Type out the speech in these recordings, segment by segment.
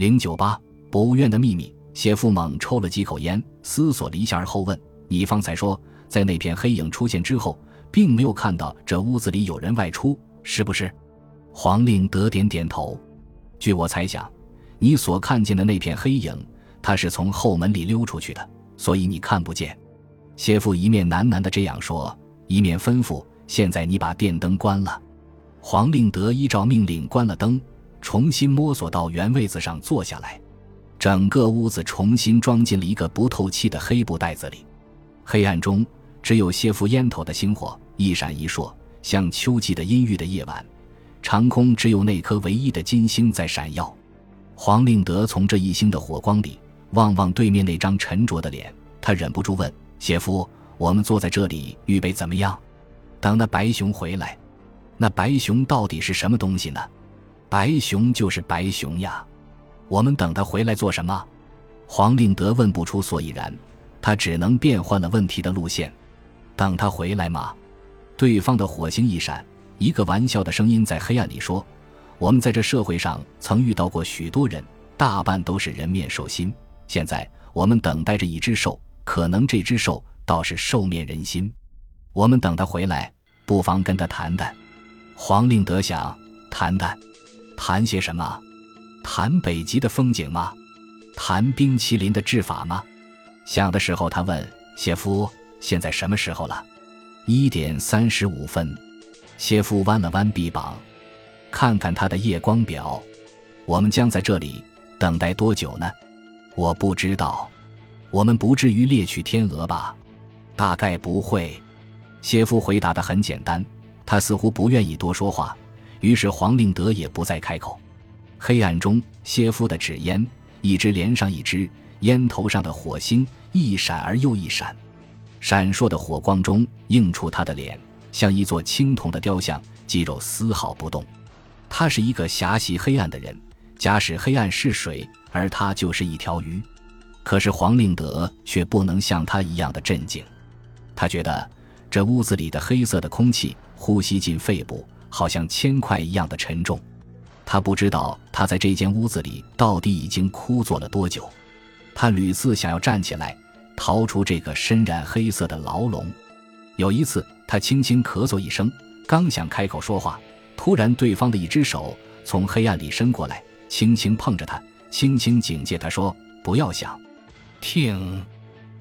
零九八博物院的秘密。谢夫猛抽了几口烟，思索了一下而后问：“你方才说，在那片黑影出现之后，并没有看到这屋子里有人外出，是不是？”黄令德点点头。据我猜想，你所看见的那片黑影，他是从后门里溜出去的，所以你看不见。谢父一面喃喃的这样说，一面吩咐：“现在你把电灯关了。”黄令德依照命令关了灯，重新摸索到原位子上坐下来。整个屋子重新装进了一个不透气的黑布袋子里，黑暗中只有谢夫烟头的星火一闪一烁，像秋季的阴郁的夜晚。长空只有那颗唯一的金星在闪耀。黄令德从这一星的火光里望望对面那张沉着的脸，他忍不住问：“谢夫，我们坐在这里预备怎么样？等那白熊回来？那白熊到底是什么东西呢？白熊就是白熊呀。”我们等他回来做什么？黄令德问不出所以然，他只能变换了问题的路线。等他回来吗？对方的火星一闪，一个玩笑的声音在黑暗里说：“我们在这社会上曾遇到过许多人，大半都是人面兽心。现在我们等待着一只兽，可能这只兽倒是兽面人心。我们等他回来，不妨跟他谈谈。”黄令德想：谈谈，谈些什么？谈北极的风景吗？谈冰淇淋的制法吗？想的时候，他问谢夫：“现在什么时候了？”一点三十五分。谢夫弯了弯臂膀，看看他的夜光表。我们将在这里等待多久呢？我不知道。我们不至于猎取天鹅吧？大概不会。谢夫回答的很简单。他似乎不愿意多说话，于是黄令德也不再开口。黑暗中，谢夫的纸烟一支连上一支，烟头上的火星一闪而又一闪，闪烁的火光中映出他的脸，像一座青铜的雕像，肌肉丝毫不动。他是一个狭隙黑暗的人，假使黑暗是水，而他就是一条鱼。可是黄令德却不能像他一样的镇静，他觉得这屋子里的黑色的空气呼吸进肺部，好像铅块一样的沉重。他不知道他在这间屋子里到底已经枯坐了多久，他屡次想要站起来逃出这个深染黑色的牢笼。有一次，他轻轻咳嗽一声，刚想开口说话，突然对方的一只手从黑暗里伸过来，轻轻碰着他，轻轻警戒他说：“不要想，听，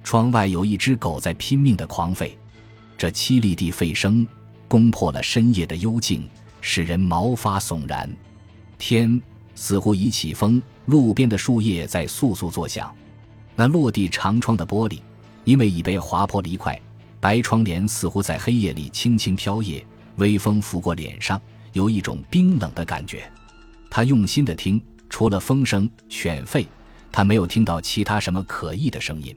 窗外有一只狗在拼命的狂吠，这凄厉的吠声攻破了深夜的幽静，使人毛发悚然。”天似乎已起风，路边的树叶在簌簌作响。那落地长窗的玻璃，因为已被划破了一块，白窗帘似乎在黑夜里轻轻飘曳，微风拂过脸上，有一种冰冷的感觉。他用心的听，除了风声、犬吠，他没有听到其他什么可疑的声音。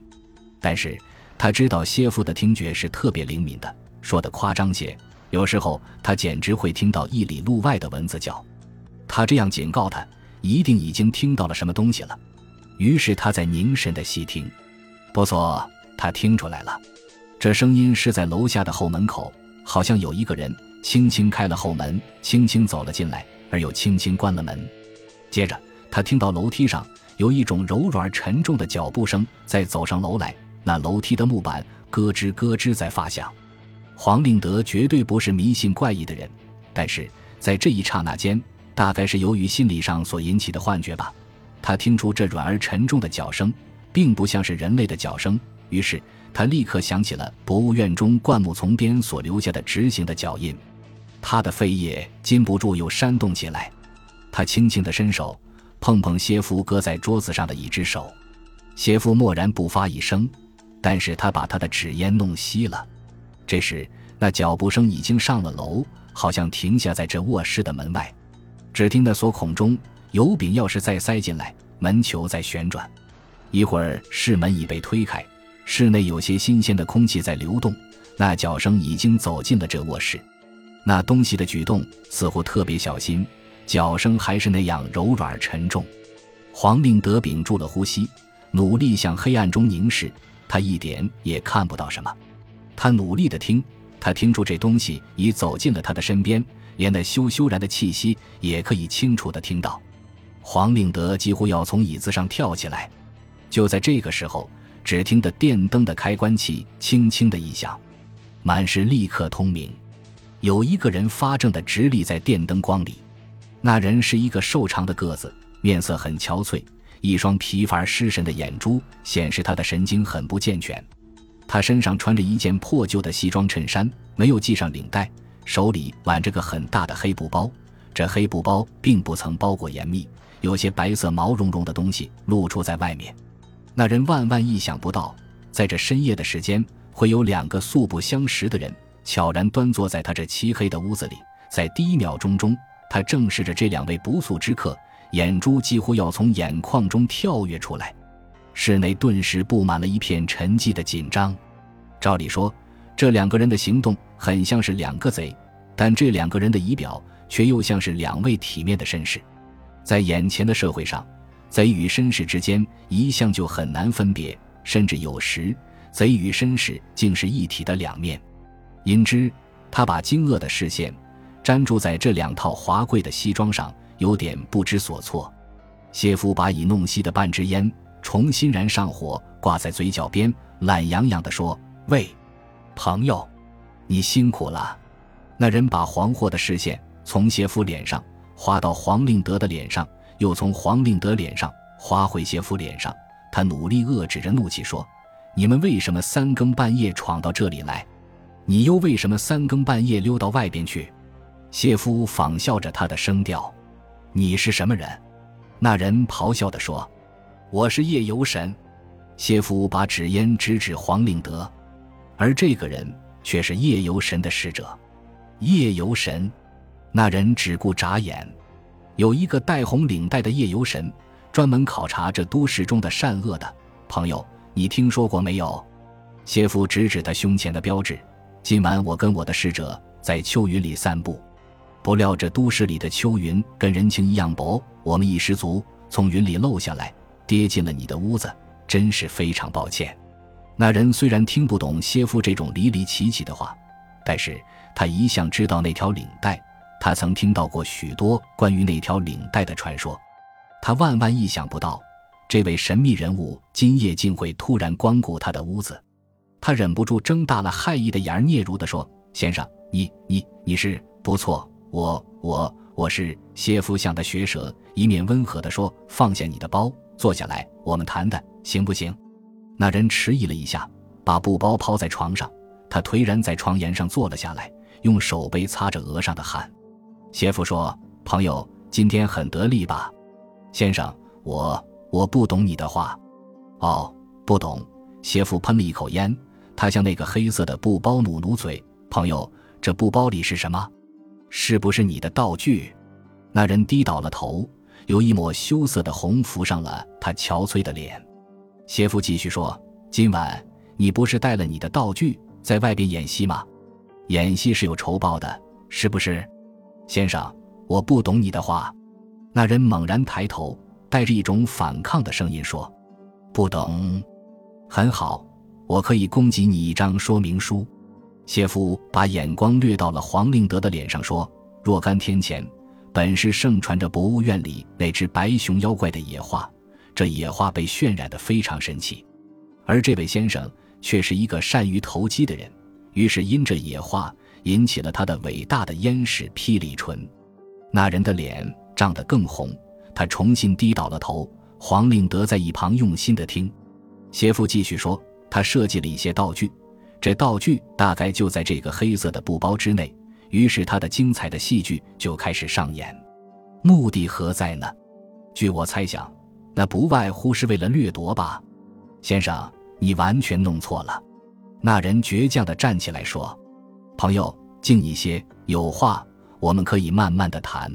但是他知道谢夫的听觉是特别灵敏的，说的夸张些，有时候他简直会听到一里路外的蚊子叫。他这样警告他，一定已经听到了什么东西了。于是他在凝神的细听，不错，他听出来了，这声音是在楼下的后门口，好像有一个人轻轻开了后门，轻轻走了进来，而又轻轻关了门。接着他听到楼梯上有一种柔软沉重的脚步声在走上楼来，那楼梯的木板咯吱咯吱在发响。黄令德绝对不是迷信怪异的人，但是在这一刹那间。大概是由于心理上所引起的幻觉吧，他听出这软而沉重的脚声，并不像是人类的脚声。于是他立刻想起了博物院中灌木丛边所留下的直行的脚印，他的肺叶禁不住又煽动起来。他轻轻地伸手碰碰谢夫搁在桌子上的一只手，谢夫默然不发一声，但是他把他的纸烟弄熄了。这时那脚步声已经上了楼，好像停下在这卧室的门外。只听那锁孔中油饼钥匙再塞进来，门球在旋转。一会儿，室门已被推开，室内有些新鲜的空气在流动。那脚声已经走进了这卧室。那东西的举动似乎特别小心，脚声还是那样柔软沉重。黄令德屏住了呼吸，努力向黑暗中凝视。他一点也看不到什么。他努力的听，他听出这东西已走进了他的身边。连那羞羞然的气息也可以清楚地听到，黄令德几乎要从椅子上跳起来。就在这个时候，只听得电灯的开关器轻轻的一响，满室立刻通明。有一个人发怔的直立在电灯光里，那人是一个瘦长的个子，面色很憔悴，一双疲乏失神的眼珠显示他的神经很不健全。他身上穿着一件破旧的西装衬衫，没有系上领带，手里挽着个很大的黑布包。这黑布包并不曾包裹严密，有些白色毛茸茸的东西露出在外面。那人万万意想不到，在这深夜的时间，会有两个素不相识的人。悄然端坐在他这漆黑的屋子里，在第一秒钟中，他正视着这两位不速之客，眼珠几乎要从眼眶中跳跃出来。室内顿时布满了一片沉寂的紧张。照理说，这两个人的行动很像是两个贼，但这两个人的仪表却又像是两位体面的绅士。在眼前的社会上，贼与绅士之间一向就很难分别，甚至有时，贼与绅士竟是一体的两面。因之，他把惊愕的视线粘住在这两套华贵的西装上，有点不知所措。谢夫把已弄熄的半支烟重新燃上火，挂在嘴角边，懒洋洋地说：“喂，朋友，你辛苦了。”那人把黄祸的视线从谢夫脸上划到黄令德的脸上，又从黄令德脸上划回谢夫脸上。他努力遏制着怒气说：“你们为什么三更半夜闯到这里来？”你又为什么三更半夜溜到外边去？谢夫仿效着他的声调：“你是什么人？”那人咆哮地说：“我是夜游神。”谢夫把纸烟直指黄令德，而这个人却是夜游神的使者。夜游神，那人只顾眨眼。有一个戴红领带的夜游神，专门考察这都市中的善恶的朋友，你听说过没有？谢夫指指他胸前的标志。今晚我跟我的使者在秋云里散步，不料这都市里的秋云跟人情一样薄，我们一失足从云里漏下来，跌进了你的屋子，真是非常抱歉。那人虽然听不懂谢夫这种离离奇奇的话，但是他一向知道那条领带，他曾听到过许多关于那条领带的传说，他万万意想不到，这位神秘人物今夜竟会突然光顾他的屋子。他忍不住睁大了骇异的眼儿，嗫嚅地说：“先生，你你你是不错，我我我是谢夫相的学舌。”一面温和地说：“放下你的包，坐下来，我们谈谈，行不行？”那人迟疑了一下，把布包抛在床上，他颓然在床沿上坐了下来，用手背擦着额上的汗。邪夫说：“朋友，今天很得力吧？”先生，我我不懂你的话。哦，不懂。邪夫喷了一口烟。他向那个黑色的布包努努嘴，朋友，这布包里是什么？是不是你的道具？那人低倒了头，有一抹羞涩的红浮上了他憔悴的脸。谢夫继续说：“今晚你不是带了你的道具在外边演戏吗？演戏是有酬报的，是不是？”先生，我不懂你的话。那人猛然抬头，带着一种反抗的声音说：“不懂，很好。”我可以供给你一张说明书。谢夫把眼光掠到了黄令德的脸上，说：“若干天前，本是盛传着博物院里那只白熊妖怪的野画，这野画被渲染得非常神奇。而这位先生却是一个善于投机的人，于是因这野画引起了他的伟大的燕氏霹雳唇。那人的脸涨得更红，他重新低倒了头。黄令德在一旁用心地听。邪夫继续说。他设计了一些道具，这道具大概就在这个黑色的布包之内。于是他的精彩的戏剧就开始上演。目的何在呢？据我猜想，那不外乎是为了掠夺吧。先生，你完全弄错了。那人倔强地站起来说：“朋友，静一些，有话我们可以慢慢的谈。”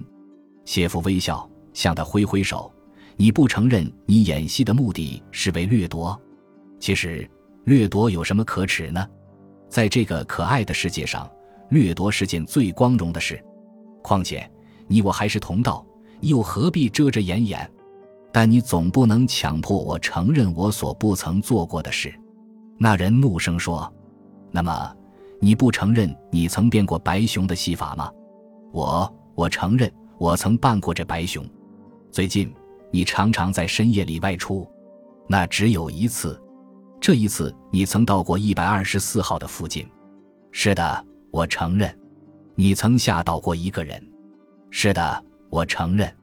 谢夫微笑，向他挥挥手：“你不承认你演戏的目的是为掠夺？其实。”掠夺有什么可耻呢？在这个可爱的世界上，掠夺是件最光荣的事。况且，你我还是同道，你又何必遮遮掩掩？但你总不能强迫我承认我所不曾做过的事。”那人怒声说：“那么，你不承认你曾变过白熊的戏法吗？”“我，我承认，我曾扮过这白熊。最近，你常常在深夜里外出，那只有一次。这一次，你曾到过一百二十四号的附近。是的，我承认你曾吓到过一个人。是的我承认。